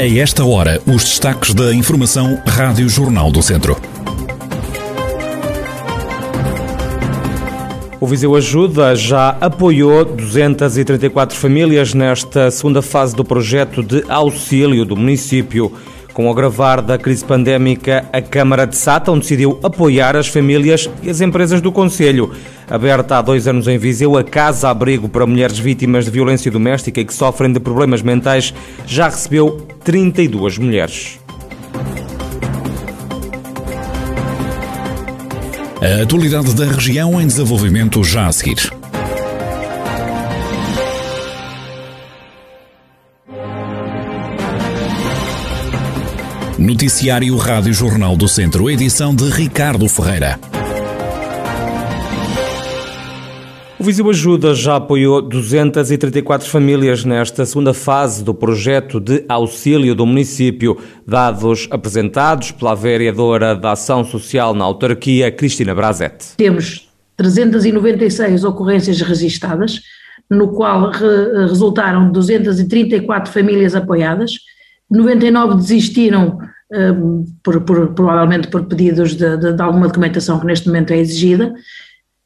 A esta hora, os destaques da Informação Rádio Jornal do Centro. O Viseu Ajuda já apoiou 234 famílias nesta segunda fase do projeto de auxílio do município. Com o agravar da crise pandémica, a Câmara de Sátão decidiu apoiar as famílias e as empresas do Conselho. Aberta há dois anos em Viseu, a Casa Abrigo para Mulheres Vítimas de Violência Doméstica e que sofrem de problemas mentais já recebeu 32 mulheres. A atualidade da região em desenvolvimento já a seguir. Noticiário Rádio Jornal do Centro, edição de Ricardo Ferreira. O Viseu Ajuda já apoiou 234 famílias nesta segunda fase do projeto de auxílio do município, dados apresentados pela vereadora da Ação Social na autarquia, Cristina Brazete. Temos 396 ocorrências registadas, no qual re resultaram 234 famílias apoiadas, 99 desistiram por, por, provavelmente por pedidos de, de, de, alguma documentação que neste momento é exigida,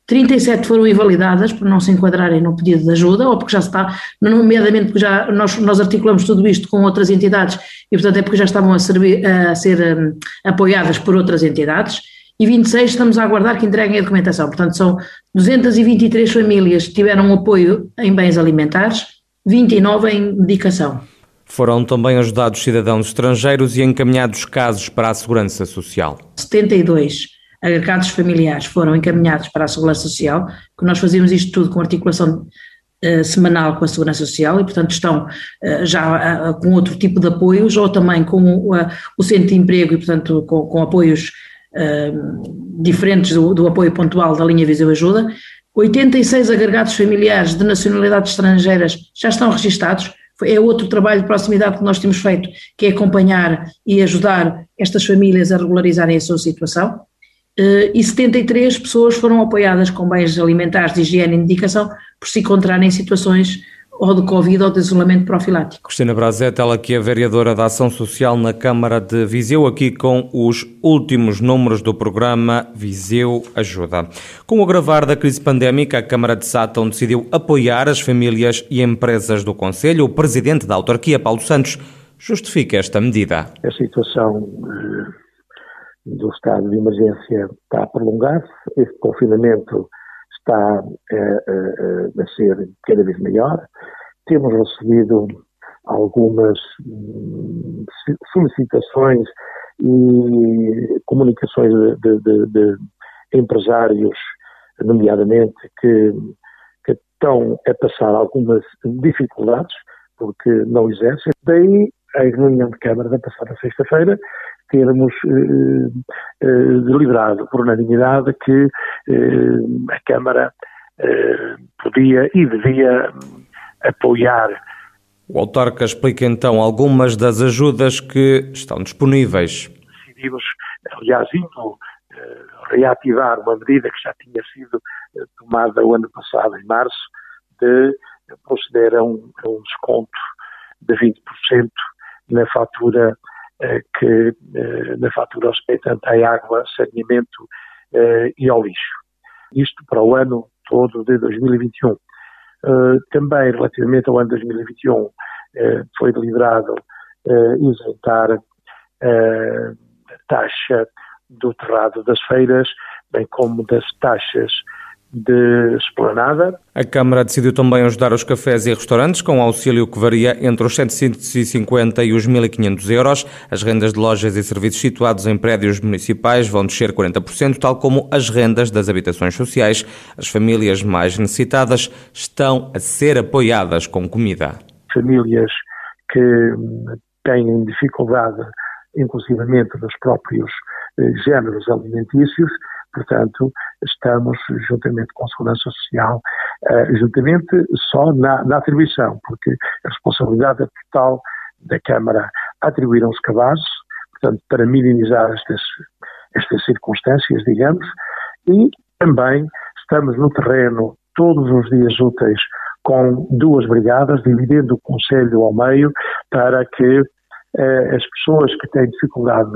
37 foram invalidadas por não se enquadrarem no pedido de ajuda, ou porque já está, nomeadamente porque já nós, nós articulamos tudo isto com outras entidades e portanto é porque já estavam a, servir, a ser um, apoiadas por outras entidades, e 26 estamos a aguardar que entreguem a documentação, portanto são 223 famílias que tiveram apoio em bens alimentares, 29 em medicação. Foram também ajudados cidadãos estrangeiros e encaminhados casos para a Segurança Social. 72 agregados familiares foram encaminhados para a Segurança Social, que nós fazemos isto tudo com articulação uh, semanal com a Segurança Social e, portanto, estão uh, já uh, com outro tipo de apoios ou também com o Centro de Emprego e, portanto, com, com apoios diferentes do, do, apoio pontual da linha Viseu Ajuda. 86 agregados familiares de nacionalidades estrangeiras já estão registados, é outro trabalho de proximidade que nós temos feito, que é acompanhar e ajudar estas famílias a regularizarem a sua situação. Eh, e 73 pessoas foram apoiadas com bens alimentares de higiene e medicação por se encontrarem em situações ou de Covid ou de isolamento profilático. Cristina Brazete, ela que é vereadora da Ação Social na Câmara de Viseu, aqui com os últimos números do programa Viseu Ajuda. Com o agravar da crise pandémica, a Câmara de Sátão decidiu apoiar as famílias e empresas do Conselho. O presidente da autarquia, Paulo Santos, justifica esta medida. A situação eh, do estado de emergência está a prolongar-se, este confinamento está a, a, a ser cada vez maior. Temos recebido algumas hum, solicitações e comunicações de, de, de empresários, nomeadamente, que, que, estão a passar algumas dificuldades porque não exercem. Daí a reunião de Câmara da passada sexta-feira termos eh, eh, deliberado por unanimidade que eh, a Câmara eh, podia e devia apoiar. O autarca explica então algumas das ajudas que estão disponíveis. Decidimos, aliás, indo eh, reativar uma medida que já tinha sido eh, tomada o ano passado, em março, de proceder a um, a um desconto de 20% na fatura eh, que eh, na fatura respeitante à água, saneamento eh, e ao lixo. Isto para o ano todo de 2021. Também relativamente ao ano 2021 foi deliberado isentar a taxa do terrado das feiras, bem como das taxas de esplanada. A Câmara decidiu também ajudar os cafés e restaurantes com um auxílio que varia entre os 750 e os 1.500 euros. As rendas de lojas e serviços situados em prédios municipais vão descer 40%, tal como as rendas das habitações sociais. As famílias mais necessitadas estão a ser apoiadas com comida. Famílias que têm dificuldade, inclusivamente nos próprios eh, géneros alimentícios, Portanto, estamos, juntamente com a Segurança Social, uh, juntamente só na, na, atribuição, porque a responsabilidade é total da Câmara atribuíram os cabazes, portanto, para minimizar estas, estas circunstâncias, digamos, e também estamos no terreno todos os dias úteis com duas brigadas, dividindo o Conselho ao meio, para que as pessoas que têm dificuldade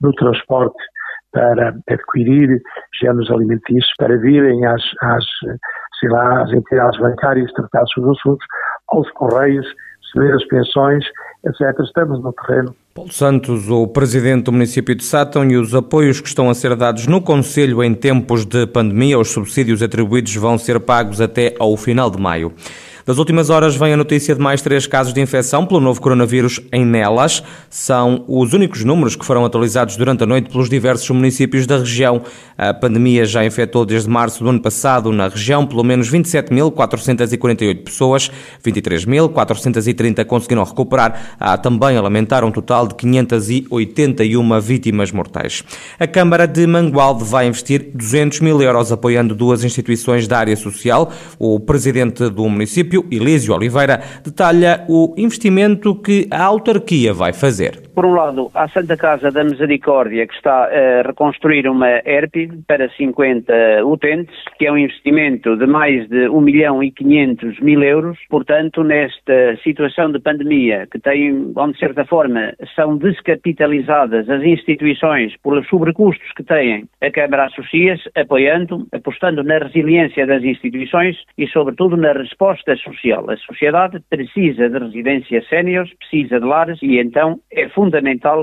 no transporte para adquirir géneros alimentícios, para virem às, às, sei lá, às entidades bancárias tratar seus assuntos, aos correios, receber as pensões, etc. Estamos no terreno. Paulo Santos, o presidente do município de Sátão e os apoios que estão a ser dados no Conselho em tempos de pandemia, os subsídios atribuídos vão ser pagos até ao final de maio. Das últimas horas vem a notícia de mais três casos de infecção pelo novo coronavírus em Nelas. São os únicos números que foram atualizados durante a noite pelos diversos municípios da região. A pandemia já infectou desde março do ano passado na região pelo menos 27.448 pessoas, 23.430 conseguiram recuperar. Há também a lamentar um total de 581 vítimas mortais. A Câmara de Mangualde vai investir 200 mil euros apoiando duas instituições da área social. O presidente do município município, Elísio Oliveira, detalha o investimento que a autarquia vai fazer. Por um lado, a Santa Casa da Misericórdia, que está a reconstruir uma ERP para 50 utentes, que é um investimento de mais de 1 milhão e 500 mil euros. Portanto, nesta situação de pandemia, que tem, onde de certa forma são descapitalizadas as instituições pelos sobrecustos que têm, a Câmara associa-se, apoiando, apostando na resiliência das instituições e, sobretudo, na resposta social. A sociedade precisa de residências séniores, precisa de lares e então é fundamental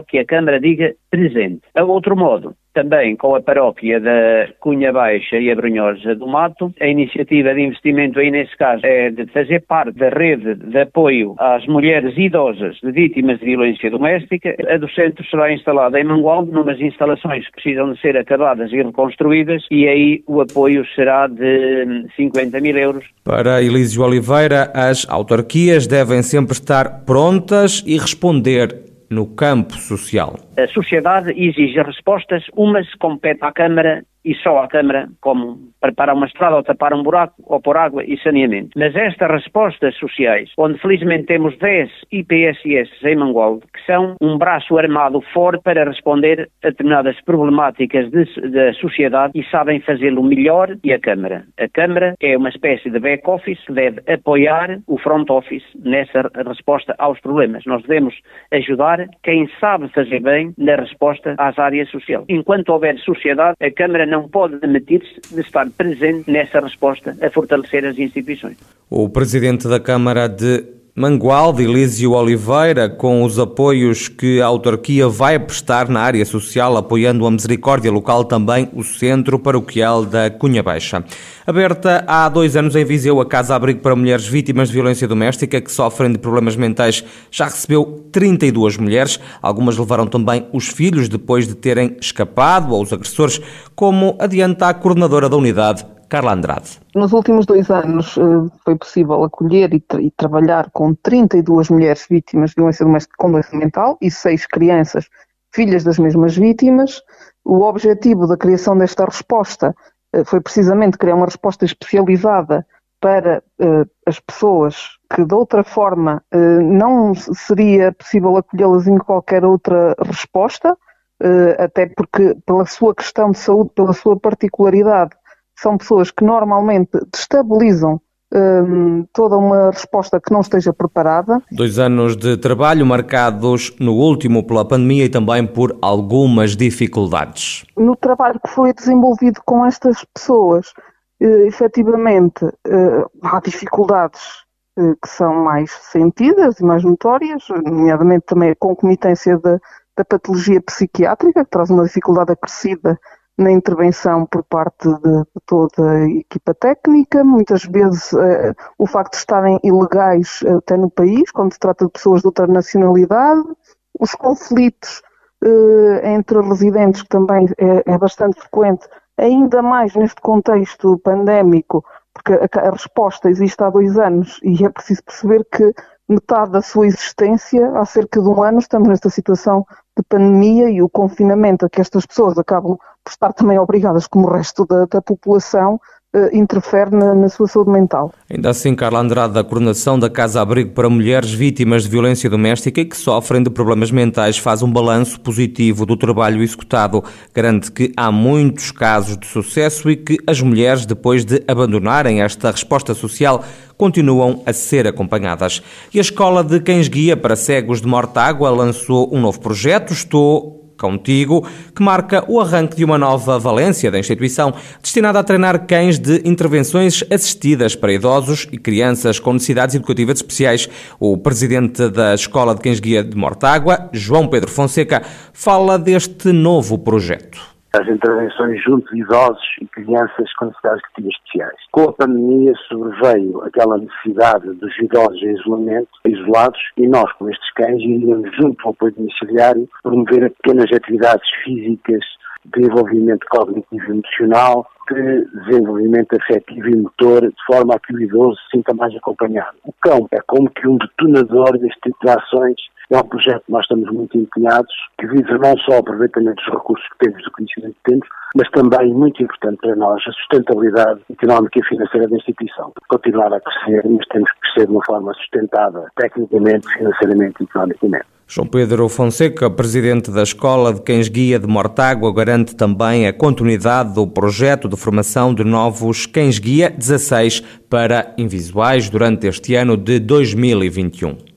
que a Câmara diga presente. A outro modo, também com a paróquia da Cunha Baixa e a Brunhosa do Mato. A iniciativa de investimento aí nesse caso é de fazer parte da rede de apoio às mulheres idosas de vítimas de violência doméstica. A do centro será instalada em Mangualde, numas instalações que precisam de ser acabadas e reconstruídas e aí o apoio será de 50 mil euros. Para Elísio Oliveira, as autarquias devem sempre estar prontas e responder no campo social. A sociedade exige respostas, umas compete à Câmara e só à Câmara, como preparar uma estrada ou tapar um buraco ou pôr água e saneamento. Mas estas respostas sociais, onde felizmente temos 10 IPSS em Mangualde, que são um braço armado forte para responder a determinadas problemáticas da sociedade e sabem fazê-lo melhor e a Câmara. A Câmara é uma espécie de back-office que deve apoiar o front-office nessa resposta aos problemas. Nós devemos ajudar quem sabe fazer bem na resposta às áreas sociais. Enquanto houver sociedade, a Câmara não pode demitir-se de estar presente nessa resposta a fortalecer as instituições. O presidente da Câmara de Mangualde, Elísio Oliveira, com os apoios que a autarquia vai prestar na área social, apoiando a misericórdia local, também o Centro Paroquial da Cunha Baixa. Aberta há dois anos em Viseu, a Casa Abrigo para Mulheres Vítimas de Violência Doméstica que sofrem de problemas mentais já recebeu 32 mulheres. Algumas levaram também os filhos depois de terem escapado aos agressores, como adianta a coordenadora da unidade, Carla Andrade. Nos últimos dois anos eh, foi possível acolher e, tra e, trabalhar com 32 mulheres vítimas de violência doméstica com doença mental e seis crianças filhas das mesmas vítimas. O objetivo da criação desta resposta eh, foi precisamente criar uma resposta especializada para uh, as pessoas que de outra forma não seria possível acolhê-las em qualquer outra resposta, até porque pela sua questão de saúde, pela sua particularidade, são pessoas que normalmente destabilizam um, toda uma resposta que não esteja preparada. Dois anos de trabalho marcados no último pela pandemia e também por algumas dificuldades. No trabalho que foi desenvolvido com estas pessoas, eh, efetivamente eh, há dificuldades eh, que são mais sentidas e mais notórias, nomeadamente também a concomitância da, da patologia psiquiátrica, que traz uma dificuldade acrescida na intervenção por parte de, toda a equipa técnica, muitas vezes uh, o facto de estarem ilegais uh, até no país, quando se trata de pessoas de outra nacionalidade, os conflitos uh, entre residentes, que também é, é, bastante frequente, ainda mais neste contexto pandémico, porque a, a resposta existe há dois anos e é preciso perceber que metade da sua existência, há cerca de um ano, estamos nesta situação de pandemia e o confinamento a que estas pessoas acabam por estar também obrigadas, como o resto da, da população, interfere na, na, sua saúde mental. Ainda assim, Carla Andrade, da coordenação da Casa Abrigo para Mulheres Vítimas de Violência Doméstica e que sofrem de problemas mentais, faz um balanço positivo do trabalho executado. Garante que há muitos casos de sucesso e que as mulheres, depois de abandonarem esta resposta social, continuam a ser acompanhadas. E a Escola de Cães Guia para Cegos de Mortágua lançou um novo projeto. Estou Contigo, que marca o arranque de uma nova valência da instituição, destinada a treinar cães de intervenções assistidas para idosos e crianças com necessidades educativas especiais. O presidente da Escola de Cães Guia de Mortágua, João Pedro Fonseca, fala deste novo projeto as intervenções junto de idosos e crianças com necessidades educativas especiais. Com a pandemia sobreveio aquela necessidade dos idosos em isolamento, isolados, e nós, com estes cães, iríamos junto ao apoio domiciliário promover pequenas atividades físicas de desenvolvimento cognitivo e emocional, de desenvolvimento afetivo e motor, de forma a que o idoso se sinta mais acompanhado. O cão é como que um detonador deste tipo de ações é um projeto que nós estamos muito empenhados, que visa não só o aproveitamento dos recursos que temos, do conhecimento que temos, mas também, muito importante para nós, a sustentabilidade económica e financeira da instituição. Continuar a crescer, mas temos que crescer de uma forma sustentada, tecnicamente, financeiramente e economicamente. João Pedro Fonseca, presidente da Escola de Cães Guia de Mortágua, garante também a continuidade do projeto de formação de novos Cães Guia 16 para invisuais durante este ano de 2021.